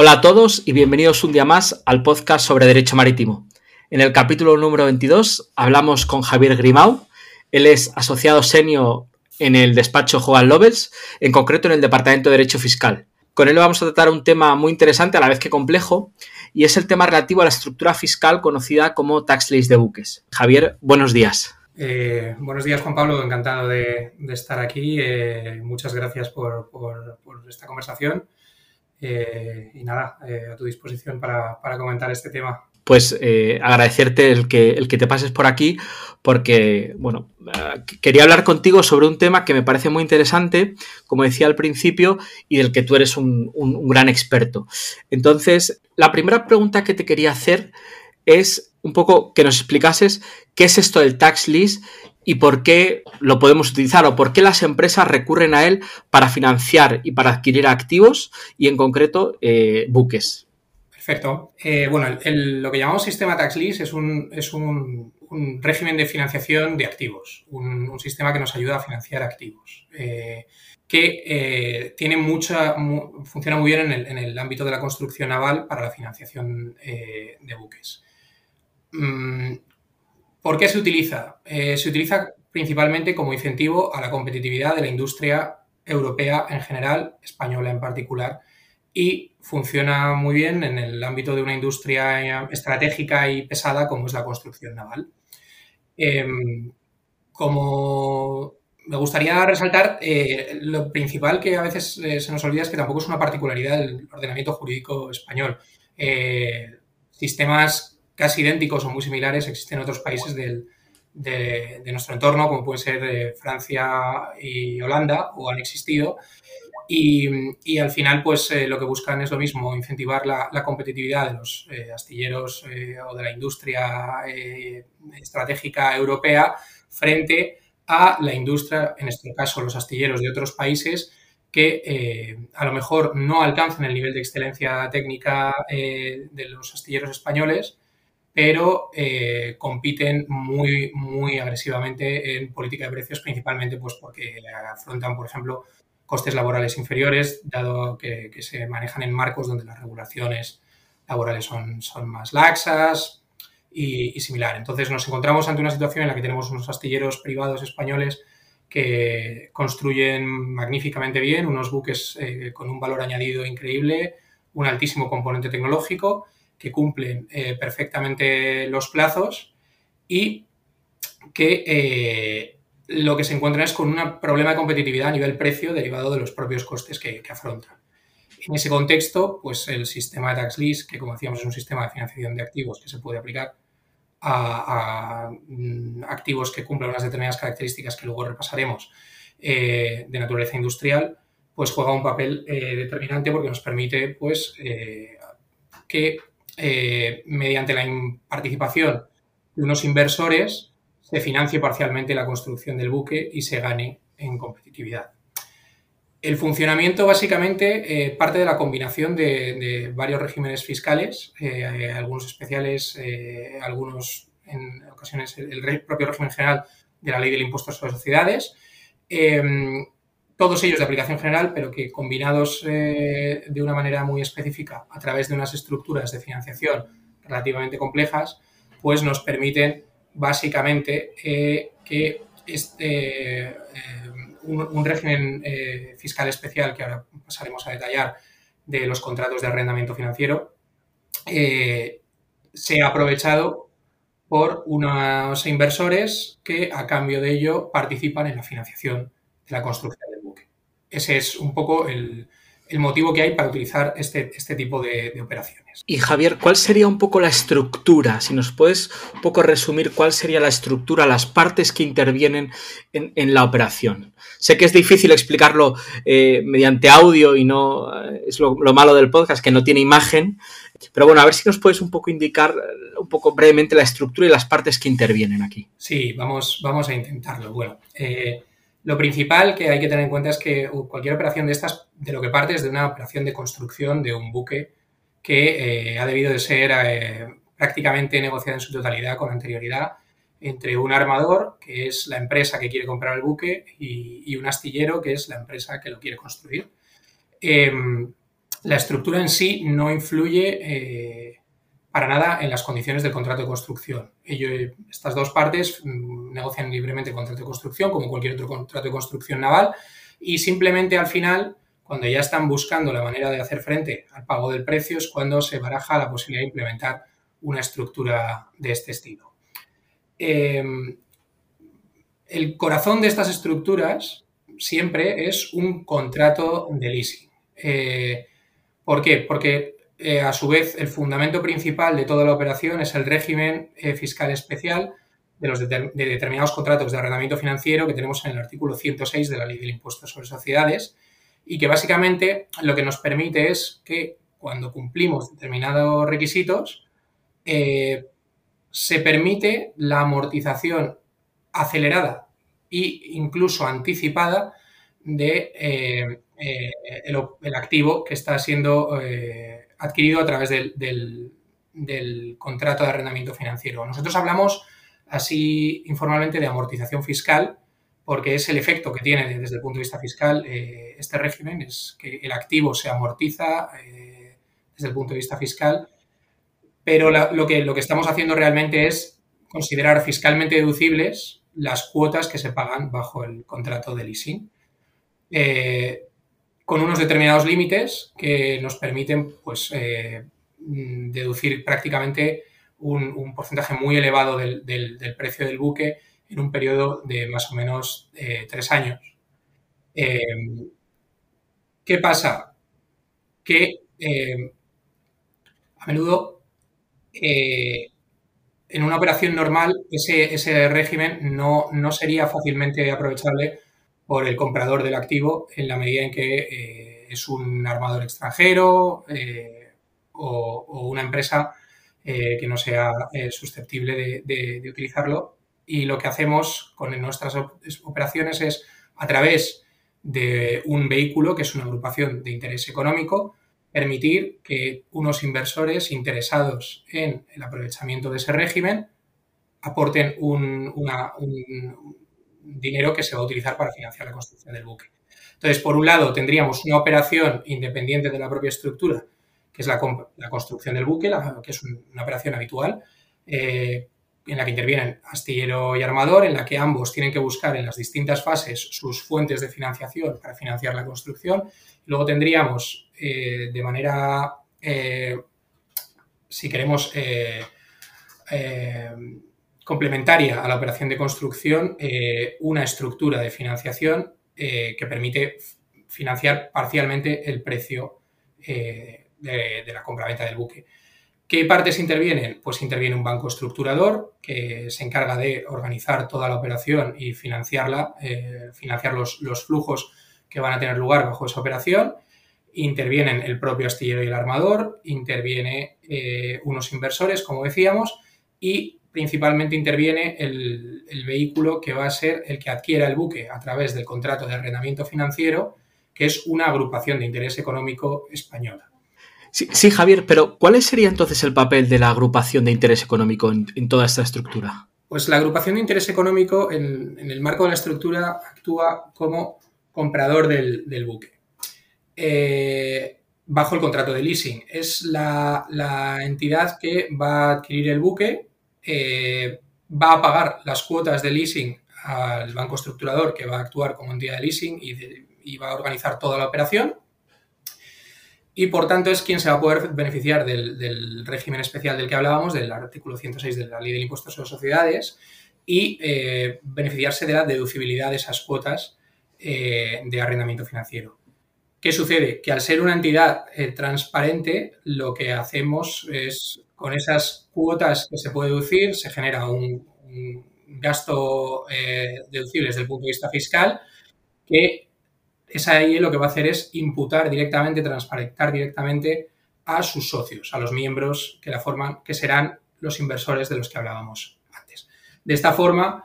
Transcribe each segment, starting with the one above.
Hola a todos y bienvenidos un día más al podcast sobre Derecho Marítimo. En el capítulo número 22 hablamos con Javier Grimau. Él es asociado senior en el despacho Joan Lovells, en concreto en el Departamento de Derecho Fiscal. Con él vamos a tratar un tema muy interesante a la vez que complejo y es el tema relativo a la estructura fiscal conocida como tax list de buques. Javier, buenos días. Eh, buenos días, Juan Pablo. Encantado de, estar aquí. Eh, muchas gracias por esta conversación. Eh, y nada, eh, a tu disposición para, comentar este tema. Pues eh, agradecerte el que, el que te pases por aquí, porque, bueno, quería hablar contigo sobre un tema que me parece muy interesante, como decía al principio, y del que tú eres un, un gran experto. Entonces, la primera pregunta que te quería hacer es un poco que nos explicases qué es esto del tax list y por qué lo podemos utilizar o por qué las empresas recurren a él para financiar y para adquirir activos y en concreto eh, buques. Perfecto. Eh, bueno, lo que llamamos sistema tax lease es un, es un, régimen de financiación de activos, un, sistema que nos ayuda a financiar activos. Eh, que tiene mucha, funciona muy bien en el, ámbito de la construcción naval para la financiación de buques. Mm, ¿Por qué se utiliza? Eh, se utiliza principalmente como incentivo a la competitividad de la industria europea en general, española en particular, y funciona muy bien en el ámbito de una industria estratégica y pesada como es la construcción naval. Em, como me gustaría resaltar, eh, lo principal que a veces eh, se nos olvida es que tampoco es una particularidad del ordenamiento jurídico español. sistemas casi idénticos o muy similares existen en otros países de, nuestro entorno, como pueden ser eh, Francia y Holanda, o han existido. Y, al final, pues eh, lo que buscan es lo mismo, incentivar la, competitividad de los eh, astilleros o de la industria estratégica europea frente a la industria, en este caso los astilleros de otros países, que a lo mejor no alcanzan el nivel de excelencia técnica de los astilleros españoles, pero eh, compiten muy, muy agresivamente en política de precios, principalmente pues porque afrontan, por ejemplo, costes laborales inferiores, dado que, se manejan en marcos donde las regulaciones laborales son, son más laxas y, similar. Entonces nos encontramos ante una situación en la que tenemos unos astilleros privados españoles que construyen magníficamente bien, unos buques eh, con un valor añadido increíble, un altísimo componente tecnológico que cumplen eh, perfectamente los plazos y que eh, lo que se encuentran es con un problema de competitividad a nivel precio derivado de los propios costes que, afrontan. En ese contexto, pues el sistema de tax lease, que como decíamos es un sistema de financiación de activos que se puede aplicar a, mm, activos que cumplen unas determinadas características que luego repasaremos eh, de naturaleza industrial, pues juega un papel determinante porque nos permite pues, que eh, mediante la participación de unos inversores, se financie parcialmente la construcción del buque y se gane en competitividad. El funcionamiento básicamente eh, parte de la combinación de, varios regímenes fiscales, eh, algunos especiales, algunos en ocasiones el, propio régimen general de la ley del impuesto sobre sociedades, todos ellos de aplicación general, pero que combinados eh, de una manera muy específica a través de unas estructuras de financiación relativamente complejas, pues nos permiten básicamente eh, que este, eh, un, régimen fiscal especial, que ahora pasaremos a detallar, de los contratos de arrendamiento financiero, sea aprovechado por unos inversores que a cambio de ello participan en la financiación de la construcción ese es un poco el, motivo que hay para utilizar este, este tipo de, operaciones. Y Javier, ¿cuál sería un poco la estructura? Si nos puedes un poco resumir cuál sería la estructura, las partes que intervienen en, la operación. Sé que es difícil explicarlo eh, mediante audio y no eh, es lo, malo del podcast, que no tiene imagen. Pero bueno, a ver si nos puedes un poco indicar eh, un poco brevemente la estructura y las partes que intervienen aquí. Sí, vamos, vamos a intentarlo. Bueno, lo principal que hay que tener en cuenta es que cualquier operación de estas, de lo que parte es de una operación de construcción de un buque que eh, ha debido de ser eh, prácticamente negociada en su totalidad con anterioridad entre un armador, que es la empresa que quiere comprar el buque, y, un astillero, que es la empresa que lo quiere construir. Em, la estructura en sí no influye eh, para nada en las condiciones del contrato de construcción. estas dos partes mm, negocian libremente contrato de construcción, como cualquier otro contrato de construcción naval, y simplemente al final, cuando ya están buscando la manera de hacer frente al pago del precio, es cuando se baraja la posibilidad de implementar una estructura de este estilo. Em, el corazón de estas estructuras siempre es un contrato de leasing. Eh, ¿Por qué? Porque eh, a su vez el fundamento principal de toda la operación es el régimen eh, fiscal especial de los determinados contratos de arrendamiento financiero que tenemos en el artículo 106 de la Ley del Impuesto sobre Sociedades y que básicamente lo que nos permite es que cuando cumplimos determinados requisitos se permite la amortización acelerada e incluso anticipada de eh, eh, activo que está siendo eh, adquirido a través del, contrato de arrendamiento financiero. Nosotros hablamos así informalmente de amortización fiscal porque es el efecto que tiene desde el punto de vista fiscal este régimen, es que el activo se amortiza desde el punto de vista fiscal, pero lo, que, lo que estamos haciendo realmente es considerar fiscalmente deducibles las cuotas que se pagan bajo el contrato de leasing, eh, con unos determinados límites que nos permiten pues, eh, deducir prácticamente un, porcentaje muy elevado del, precio del buque en un periodo de más o menos eh, tres años. ¿Qué pasa? Que a menudo en una operación normal ese, régimen no, no, sería fácilmente aprovechable por el comprador del activo en la medida en que eh, es un armador extranjero eh, o, una empresa eh, que no sea susceptible de, de, utilizarlo. Y lo que hacemos con nuestras operaciones es a través de un vehículo que es una agrupación de interés económico, permitir que unos inversores interesados en el aprovechamiento de ese régimen aporten un, dinero que se va a utilizar para financiar la construcción del buque. Entonces, por un lado, tendríamos una operación independiente de la propia estructura, que es la, construcción del buque, que es una operación habitual, eh, en la que intervienen astillero y armador, en la que ambos tienen que buscar en las distintas fases sus fuentes de financiación para financiar la construcción. Luego tendríamos eh, de manera, eh, si queremos, complementaria a la operación de construcción, una estructura de financiación que permite financiar parcialmente el precio de, de la compraventa del buque. ¿Qué partes intervienen? Pues interviene un banco estructurador que se encarga de organizar toda la operación y financiarla, financiar los, los, flujos que van a tener lugar bajo esa operación intervienen el propio astillero y el armador, interviene eh, unos inversores, como decíamos, y principalmente interviene el, vehículo que va a ser el que adquiera el buque a través del contrato de arrendamiento financiero, que es una agrupación de interés económico española. Sí, Javier, pero ¿cuál sería entonces el papel de la agrupación de interés económico en, toda esta estructura? Pues la agrupación de interés económico en, el marco de la estructura actúa como comprador del buque. Eh, bajo el contrato de leasing. Es la, entidad que va a adquirir el buque, eh, va a pagar las cuotas de leasing al banco estructurador que va a actuar como entidad de leasing y, va a organizar toda la operación. Y por tanto es quien se va a poder beneficiar del, régimen especial del que hablábamos, del artículo 106 de la Ley del Impuesto sobre Sociedades, y eh, beneficiarse de la deducibilidad de esas cuotas de arrendamiento financiero. ¿Qué sucede? Que al ser una entidad eh, transparente, lo que hacemos es, con esas cuotas que se puede deducir, se genera un, gasto eh, deducible desde el punto de vista fiscal, que esa ahí lo que va a hacer es imputar directamente, transparentar directamente a sus socios, a los miembros que la forman, que serán los inversores de los que hablábamos antes. De esta forma,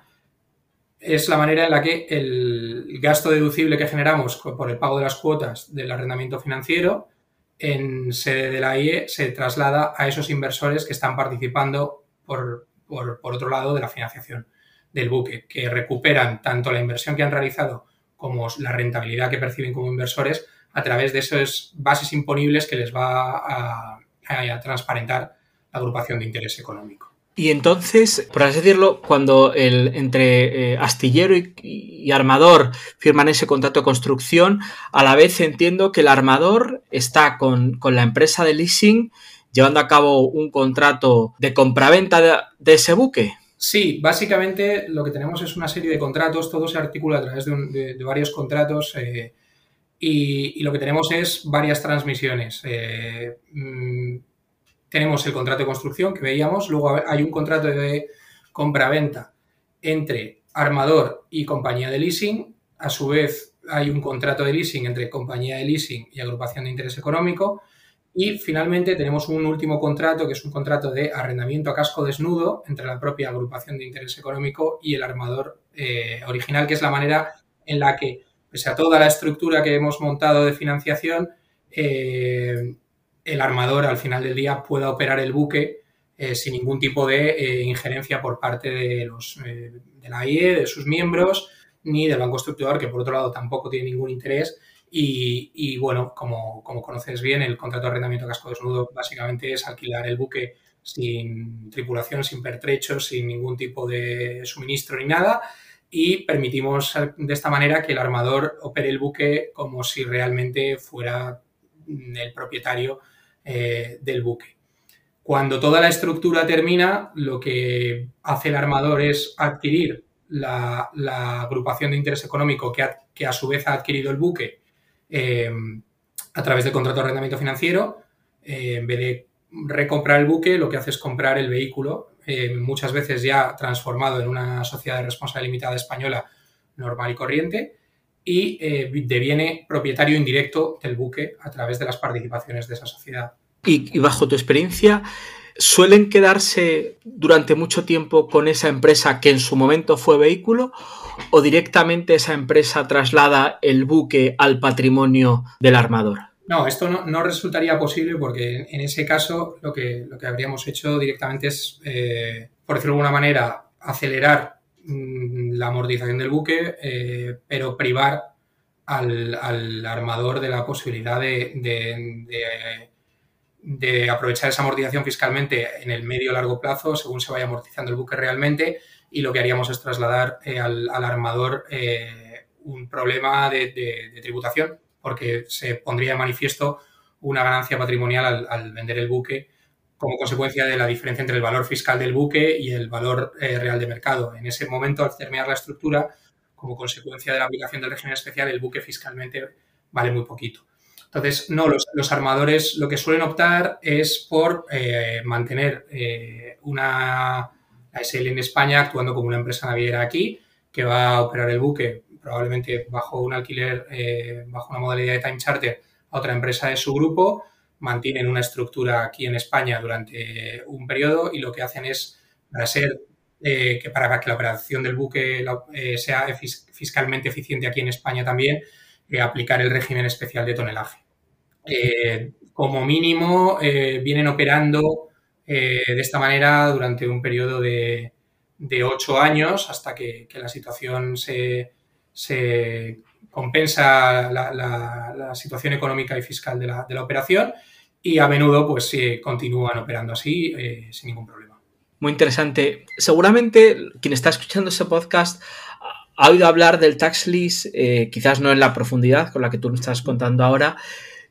es la manera en la que el gasto deducible que generamos por el pago de las cuotas del arrendamiento financiero en sede de la IE se traslada a esos inversores que están participando por, otro lado de la financiación del buque, que recuperan tanto la inversión que han realizado como la rentabilidad que perciben como inversores a través de esas bases imponibles que les va a, transparentar la agrupación de interés económico. Y entonces, por así decirlo, cuando el, entre eh, astillero y, armador firman ese contrato de construcción, a la vez entiendo que el armador está con, la empresa de leasing llevando a cabo un contrato de compraventa de, de ese buque. Sí, básicamente lo que tenemos es una serie de contratos, todo se articula a través de, varios contratos eh, y, lo que tenemos es varias transmisiones. Eh, mm, tenemos el contrato de construcción que veíamos, luego hay un contrato de compra-venta entre armador y compañía de leasing, a su vez hay un contrato de leasing entre compañía de leasing y agrupación de interés económico, y finalmente tenemos un último contrato, que es un contrato de arrendamiento a casco desnudo entre la propia agrupación de interés económico y el armador eh, original, que es la manera en la que, pese a toda la estructura que hemos montado de financiación, eh, el armador al final del día pueda operar el buque eh, sin ningún tipo de injerencia por parte de, los, de la IE, de sus miembros, ni del banco estructurador, que por otro lado tampoco tiene ningún interés. Y, bueno, como, conoces bien, el contrato de arrendamiento casco desnudo básicamente es alquilar el buque sin tripulación, sin pertrechos, sin ningún tipo de suministro ni nada. Y permitimos de esta manera que el armador opere el buque como si realmente fuera el propietario eh, del buque. Cuando toda la estructura termina, lo que hace el armador es adquirir la, agrupación de interés económico que, a su vez ha adquirido el buque Em, a través del contrato de arrendamiento financiero. Eh, en vez de recomprar el buque, lo que hace es comprar el vehículo, eh, muchas veces ya transformado en una sociedad de responsabilidad limitada española normal y corriente, y eh, deviene propietario indirecto del buque a través de las participaciones de esa sociedad. y bajo tu experiencia, ¿suelen quedarse durante mucho tiempo con esa empresa que en su momento fue vehículo o directamente esa empresa traslada el buque al patrimonio del armador? No, esto no, resultaría posible porque en ese caso lo que, lo que habríamos hecho directamente es, eh, por decirlo de alguna manera, acelerar la amortización del buque, eh, pero privar al, armador de la posibilidad de, de, aprovechar esa amortización fiscalmente en el medio largo plazo, según se vaya amortizando el buque realmente, y lo que haríamos es trasladar eh, al, armador eh, un problema de, tributación porque se pondría de manifiesto una ganancia patrimonial al, vender el buque como consecuencia de la diferencia entre el valor fiscal del buque y el valor eh, real de mercado. En ese momento, al terminar la estructura, como consecuencia de la aplicación del régimen especial, el buque fiscalmente vale muy poquito. Entonces, no, los, armadores lo que suelen optar es por mantener una SL en España actuando como una empresa naviera aquí que va a operar el buque probablemente bajo un alquiler, eh, bajo una modalidad de time charter a otra empresa de su grupo, mantienen una estructura aquí en España durante un periodo y lo que hacen es, para ser, eh, que para que la operación del buque eh, sea fiscalmente eficiente aquí en España también, aplicar el régimen especial de tonelaje. como mínimo, vienen operando eh, de esta manera durante un periodo de, ocho años hasta que, la situación se, compensa la, situación económica y fiscal de la, operación y a menudo pues continúan operando así eh, sin ningún problema. Muy interesante. Seguramente quien está escuchando ese podcast ha oído hablar del tax lease, eh, quizás no en la profundidad con la que tú nos estás contando ahora,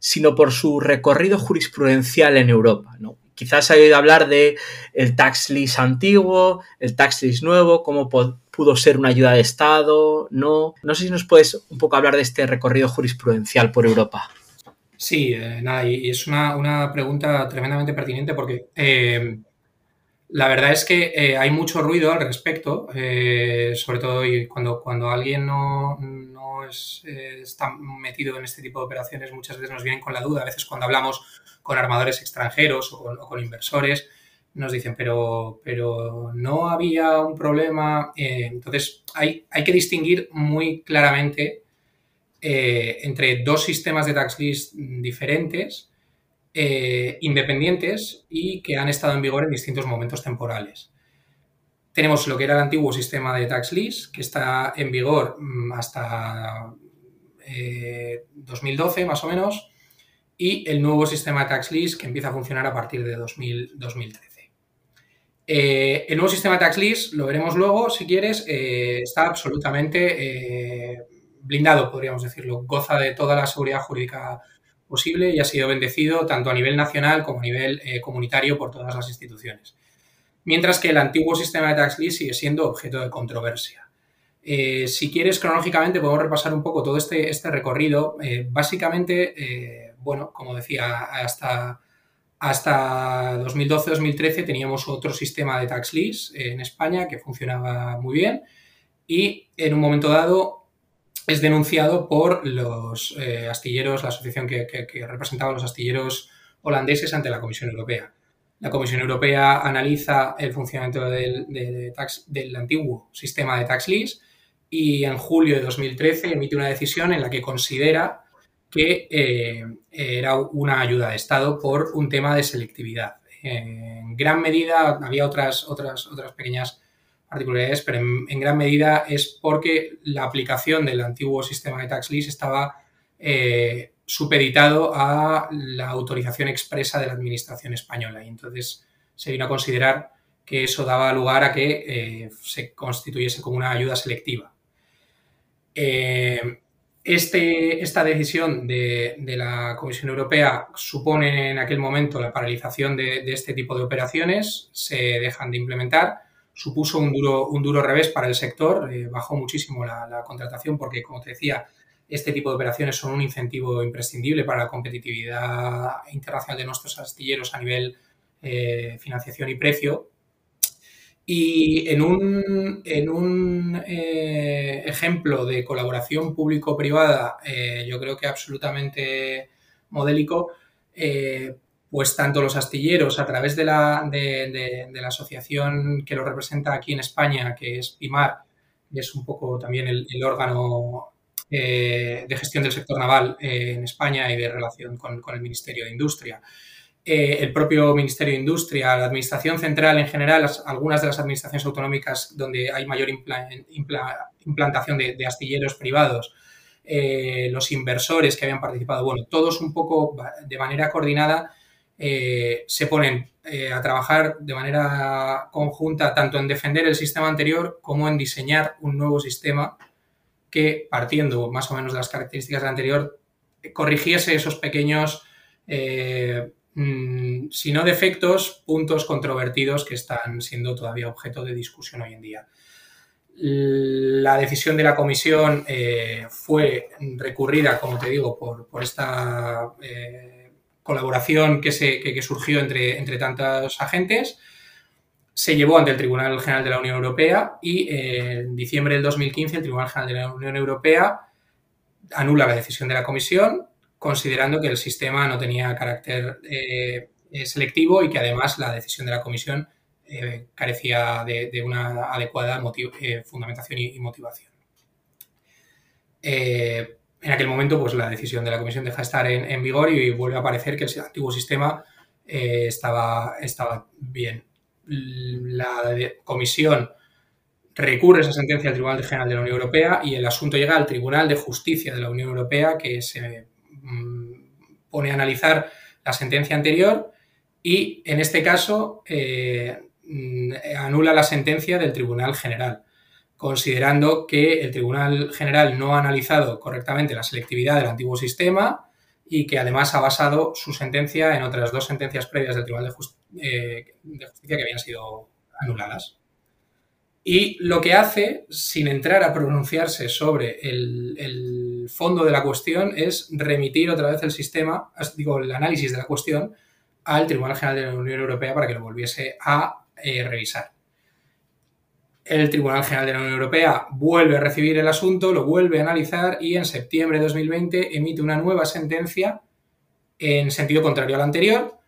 sino por su recorrido jurisprudencial en Europa. ¿no? quizás ha oído hablar de el tax lease antiguo, el tax lease nuevo, cómo pudo ser una ayuda de Estado, no. No sé si nos puedes un poco hablar de este recorrido jurisprudencial por Europa. Sí, eh, nada, y es una, pregunta tremendamente pertinente porque eh, la verdad es que eh, hay mucho ruido al respecto, eh, sobre todo cuando, cuando alguien no, eh, está metido en este tipo de operaciones, muchas veces nos vienen con la duda. A veces cuando hablamos con armadores extranjeros o con, inversores, nos dicen, pero, pero no había un problema. entonces, hay, hay que distinguir muy claramente entre dos sistemas de tax list diferentes eh, independientes y que han estado en vigor en distintos momentos temporales. Tenemos lo que era el antiguo sistema de tax lease, que está en vigor mm, hasta 2012 más o menos y el nuevo sistema de tax list que empieza a funcionar a partir de 2013. Eh, el nuevo sistema de tax list, lo veremos luego si quieres, eh, está absolutamente eh, blindado, podríamos decirlo. Goza de toda la seguridad jurídica posible y ha sido bendecido tanto a nivel nacional como a nivel comunitario por todas las instituciones. Mientras que el antiguo sistema de tax list sigue siendo objeto de controversia. si quieres, cronológicamente podemos repasar un poco todo este, este recorrido. básicamente, bueno, como decía, hasta, hasta 2012-2013 teníamos otro sistema de tax lease en España que funcionaba muy bien y en un momento dado es denunciado por los eh, astilleros, la asociación que, representaba a los astilleros holandeses ante la Comisión Europea. La Comisión Europea analiza el funcionamiento del, del antiguo sistema de tax lease y en julio de 2013 emite una decisión en la que considera que eh, era una ayuda de Estado por un tema de selectividad. En gran medida, había otras, otras, otras pequeñas particularidades, pero en, gran medida es porque la aplicación del antiguo sistema de tax lease estaba eh, supeditado a la autorización expresa de la Administración española y entonces se vino a considerar que eso daba lugar a que eh, se constituyese como una ayuda selectiva. Este, esta decisión de, la Comisión Europea supone en aquel momento la paralización de, este tipo de operaciones, se dejan de implementar, supuso un duro, un duro revés para el sector, eh, bajó muchísimo la, contratación porque, como te decía, este tipo de operaciones son un incentivo imprescindible para la competitividad internacional de nuestros astilleros a nivel eh, financiación y precio. Y en un, en un eh, ejemplo de colaboración público-privada, yo creo que absolutamente modélico, pues tanto los astilleros a través de la, de, la asociación que lo representa aquí en España, que es PIMAR, que es un poco también el, órgano de gestión del sector naval en España y de relación con, con el Ministerio de Industria, eh, el propio Ministerio de Industria, la Administración Central en general, algunas de las administraciones autonómicas donde hay mayor implantación de, astilleros privados, eh, los inversores que habían participado, bueno, todos un poco de manera coordinada eh, se ponen a trabajar de manera conjunta tanto en defender el sistema anterior como en diseñar un nuevo sistema que, partiendo más o menos de las características del anterior, corrigiese esos pequeños Mm, sino defectos, puntos controvertidos que están siendo todavía objeto de discusión hoy en día. La decisión de la comisión eh, fue recurrida, como te digo, por, esta eh, colaboración que, se, surgió entre, entre tantos agentes. Se llevó ante el Tribunal General de la Unión Europea y eh, en diciembre del 2015 el Tribunal General de la Unión Europea anula la decisión de la comisión considerando que el sistema no tenía carácter eh, eh, selectivo y que además la decisión de la comisión carecía de, una adecuada fundamentación y, motivación. En aquel momento, pues la decisión de la comisión deja de estar en, vigor y vuelve a parecer que el antiguo sistema estaba, estaba bien. La comisión recurre esa sentencia al Tribunal General de la Unión Europea y el asunto llega al Tribunal de Justicia de la Unión Europea, que se Mm, pone a analizar la sentencia anterior y en este caso eh, mm, anula la sentencia del Tribunal General, considerando que el Tribunal General no ha analizado correctamente la selectividad del antiguo sistema y que además ha basado su sentencia en otras dos sentencias previas del Tribunal de, eh, Justicia que habían sido anuladas. Y lo que hace, sin entrar a pronunciarse sobre el, fondo de la cuestión, es remitir otra vez el sistema, digo, el análisis de la cuestión al Tribunal General de la Unión Europea para que lo volviese a eh, revisar. El Tribunal General de la Unión Europea vuelve a recibir el asunto, lo vuelve a analizar y en septiembre de 2020 emite una nueva sentencia en sentido contrario al anterior,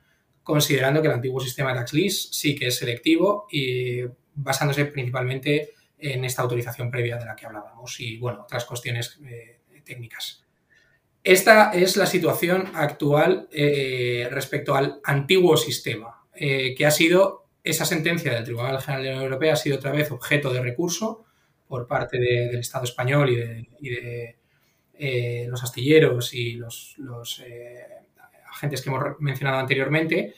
considerando que el antiguo sistema de tax sí que es selectivo y basándose principalmente en esta autorización previa de la que hablábamos y, bueno, otras cuestiones eh, técnicas. Esta es la situación actual eh, respecto al antiguo sistema, eh, que ha sido, esa sentencia del Tribunal General de la Unión Europea ha sido otra vez objeto de recurso por parte del Estado español y de, los astilleros y los, los agentes que hemos mencionado anteriormente.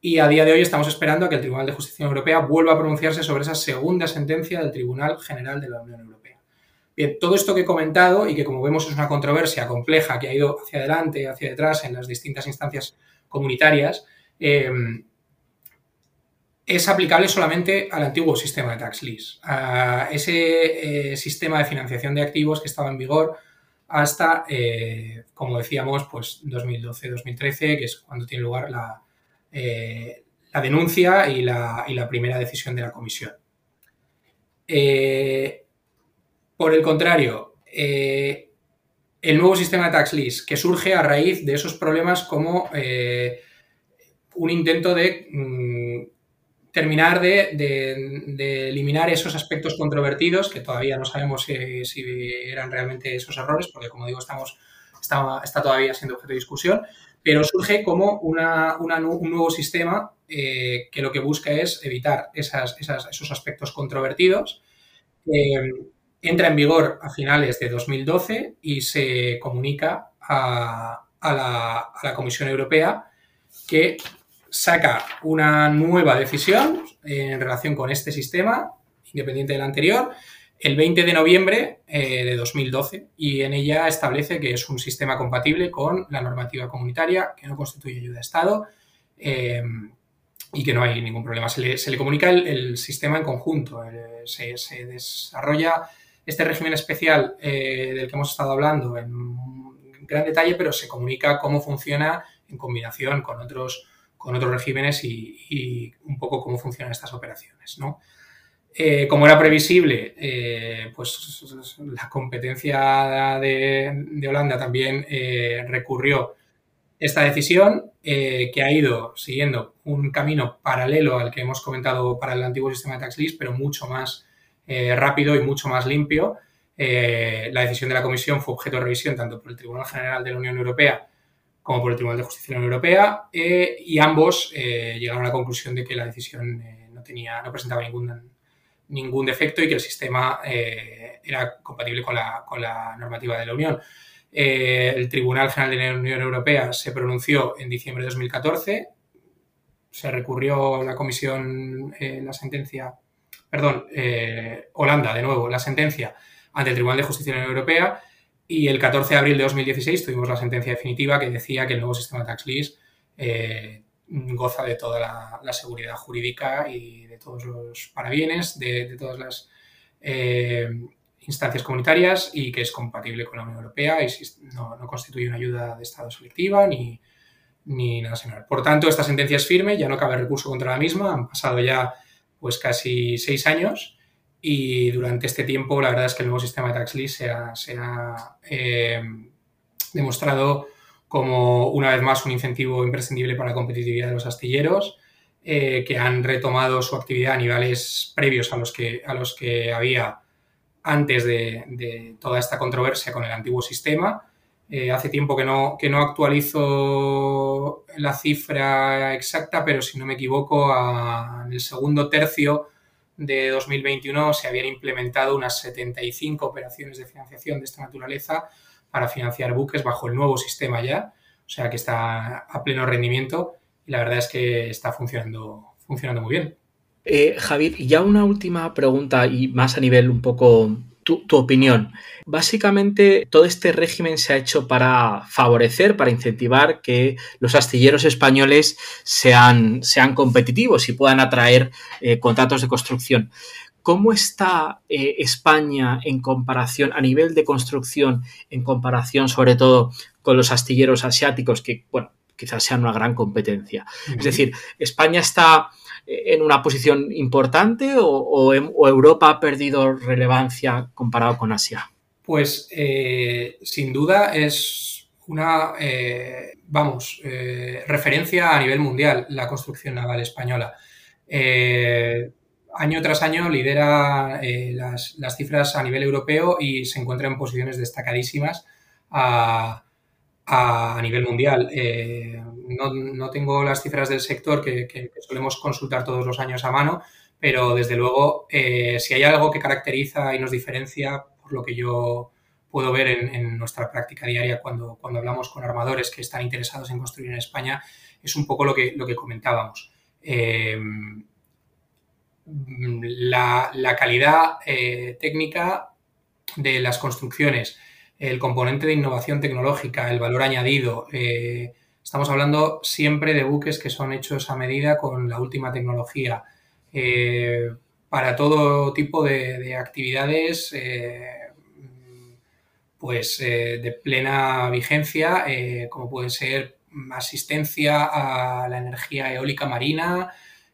Y a día de hoy estamos esperando a que el Tribunal de Justicia Europea vuelva a pronunciarse sobre esa segunda sentencia del Tribunal General de la Unión Europea. Bien, todo esto que he comentado y que como vemos es una controversia compleja que ha ido hacia adelante, hacia detrás en las distintas instancias comunitarias, eh, es aplicable solamente al antiguo sistema de tax lease, a ese eh, sistema de financiación de activos que estaba en vigor hasta, eh, como decíamos, pues 2012-2013, que es cuando tiene lugar la, eh, la denuncia y la, primera decisión de la comisión. Por el contrario, el nuevo sistema de tax lease que surge a raíz de esos problemas como un intento de mm, terminar de, eliminar esos aspectos controvertidos que todavía no sabemos si, eran realmente esos errores, porque como digo, estamos, está, está todavía siendo objeto de discusión, pero surge como un nuevo sistema eh, que lo que busca es evitar esos aspectos controvertidos. entra en vigor a finales de 2012 y se comunica a, la, Comisión Europea que saca una nueva decisión en relación con este sistema, independiente del anterior, el 20 de noviembre eh, de 2012 y en ella establece que es un sistema compatible con la normativa comunitaria, que no constituye ayuda de Estado eh, y que no hay ningún problema. Se le, comunica el, sistema en conjunto, eh, se, desarrolla este régimen especial del que hemos estado hablando en gran detalle, pero se comunica cómo funciona en combinación con otros, con otros regímenes y, un poco cómo funcionan estas operaciones. ¿no? Eh, como era previsible, eh, pues la competencia de, Holanda también eh, recurrió esta decisión, que ha ido siguiendo un camino paralelo al que hemos comentado para el antiguo sistema de tax list, pero mucho más rápido y mucho más limpio. la decisión de la Comisión fue objeto de revisión tanto por el Tribunal General de la Unión Europea como por el Tribunal de Justicia de la Unión Europea, y ambos llegaron a la conclusión de que la decisión no, tenía, no presentaba ningún ningún defecto y que el sistema eh, era compatible con la, normativa de la Unión. Eh, el Tribunal General de la Unión Europea se pronunció en diciembre de 2014, se recurrió la comisión eh, la sentencia, perdón, Holanda, de nuevo, la sentencia ante el Tribunal de Justicia de la Unión Europea y el 14 de abril de 2016 tuvimos la sentencia definitiva que decía que el nuevo sistema tax lease goza de toda la, seguridad jurídica y de todos los parabienes, de, todas las eh, instancias comunitarias y que es compatible con la Unión Europea y no, constituye una ayuda de Estado selectiva ni, nada similar. Por tanto, esta sentencia es firme, ya no cabe recurso contra la misma, han pasado ya pues casi seis años y durante este tiempo la verdad es que el nuevo sistema de tax lease se ha, eh, demostrado como una vez más un incentivo imprescindible para la competitividad de los astilleros, eh, que han retomado su actividad a niveles previos a los que, a los que había antes de, toda esta controversia con el antiguo sistema. Eh, hace tiempo que no, que no actualizo la cifra exacta, pero si no me equivoco, en el segundo tercio de 2021 se habían implementado unas 75 operaciones de financiación de esta naturaleza para financiar buques bajo el nuevo sistema ya, o sea que está a pleno rendimiento y la verdad es que está funcionando, funcionando muy bien. Eh, Javier, ya una última pregunta y más a nivel un poco tu, opinión. Básicamente, todo este régimen se ha hecho para favorecer, para incentivar que los astilleros españoles sean, sean competitivos y puedan atraer eh, contratos de construcción. ¿Cómo está eh, España en comparación, a nivel de construcción, en comparación sobre todo con los astilleros asiáticos, que, bueno, quizás sean una gran competencia? Es decir, ¿España está en una posición importante o, Europa ha perdido relevancia comparado con Asia? Pues eh, sin duda es una, vamos, referencia a nivel mundial la construcción naval española año tras año lidera eh, las, cifras a nivel europeo y se encuentra en posiciones destacadísimas a, nivel mundial. Eh, no, tengo las cifras del sector que, solemos consultar todos los años a mano, pero desde luego, eh, si hay algo que caracteriza y nos diferencia, por lo que yo, puedo ver en, nuestra práctica diaria cuando, cuando hablamos con armadores que están interesados en construir en España, es un poco lo que, lo que comentábamos. Em, la, calidad eh, técnica de las construcciones, el componente de innovación tecnológica, el valor añadido. Eh, estamos hablando siempre de buques que son hechos a medida con la última tecnología. Eh, para todo tipo de, actividades, pues de plena vigencia, como puede ser asistencia a la energía eólica marina,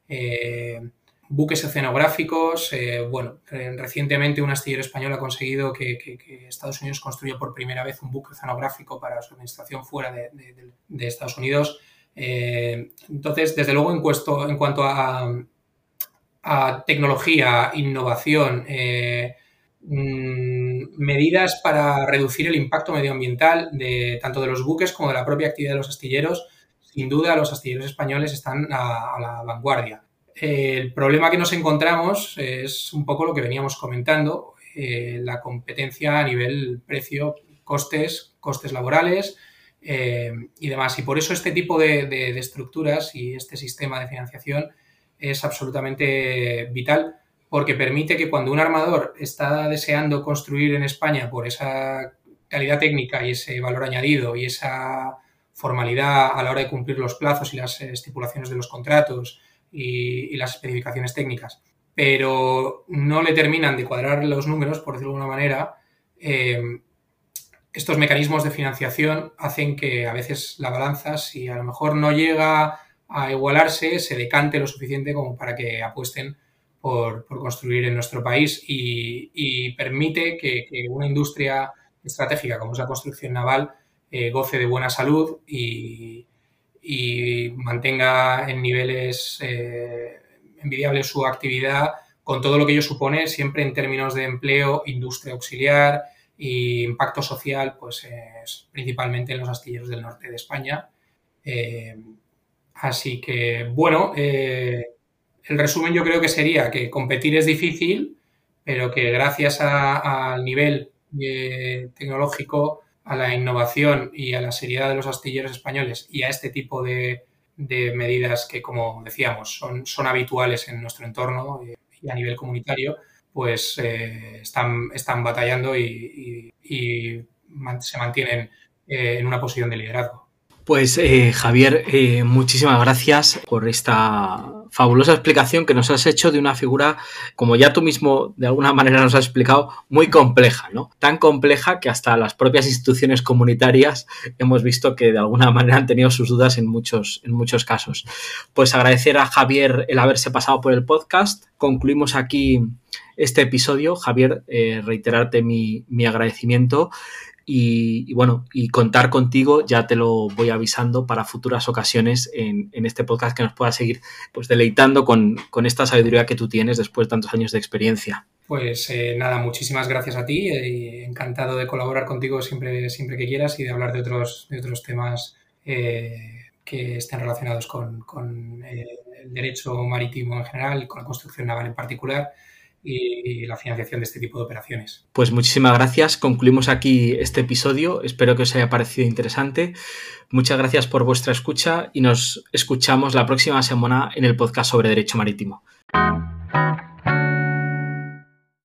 eh, buques oceanográficos. Eh, bueno, recientemente un astillero español ha conseguido que, Estados Unidos construya por primera vez un buque oceanográfico para su administración fuera de, Estados Unidos. Eh, entonces, desde luego, en, en cuanto a, tecnología, innovación, mm, medidas para reducir el impacto medioambiental de tanto de los buques como de la propia actividad de los astilleros, sin duda los astilleros españoles están a, la vanguardia. El problema que nos encontramos es un poco lo que veníamos comentando, eh, la competencia a nivel precio, costes, costes laborales eh, y demás. Y por eso este tipo de, estructuras y este sistema de financiación es absolutamente vital porque permite que cuando un armador está deseando construir en España por esa calidad técnica y ese valor añadido y esa formalidad a la hora de cumplir los plazos y las estipulaciones de los contratos y, las especificaciones técnicas, pero no le terminan de cuadrar los números, por decirlo de alguna manera, eh, estos mecanismos de financiación hacen que a veces la balanza, si a lo mejor no llega a igualarse, se decante lo suficiente como para que apuesten por, construir en nuestro país y, permite que, una industria estratégica como es la construcción naval eh, goce de buena salud y, mantenga en niveles eh, envidiables su actividad con todo lo que ello supone, siempre en términos de empleo, industria auxiliar e impacto social, pues principalmente en los astilleros del norte de España. Eh, así que, bueno, el resumen yo creo que sería que competir es difícil, pero que gracias al nivel tecnológico a la innovación y a la seriedad de los astilleros españoles y a este tipo de, medidas que, como decíamos, son, son habituales en nuestro entorno y a nivel comunitario, pues eh, están, están batallando y, se mantienen eh, en una posición de liderazgo. Pues eh, Javier, muchísimas gracias por esta fabulosa explicación que nos has hecho de una figura, como ya tú mismo de alguna manera nos has explicado, muy compleja, ¿no? Tan compleja que hasta las propias instituciones comunitarias hemos visto que de alguna manera han tenido sus dudas en muchos, en muchos casos. Pues agradecer a Javier el haberse pasado por el podcast. Concluimos aquí este episodio. Javier, eh, reiterarte mi, mi agradecimiento y, bueno, y contar contigo, ya te lo voy avisando para futuras ocasiones en, este podcast que nos pueda seguir pues deleitando con, esta sabiduría que tú tienes después de tantos años de experiencia. Pues eh, nada, muchísimas gracias a ti y encantado de colaborar contigo siempre, siempre que quieras y de hablar de otros, de otros temas eh, que estén relacionados con, con eh, el derecho marítimo en general con la construcción naval en particular y la financiación de este tipo de operaciones. Pues muchísimas gracias. Concluimos aquí este episodio. Espero que os haya parecido interesante. Muchas gracias por vuestra escucha y nos escuchamos la próxima semana en el podcast sobre Derecho Marítimo.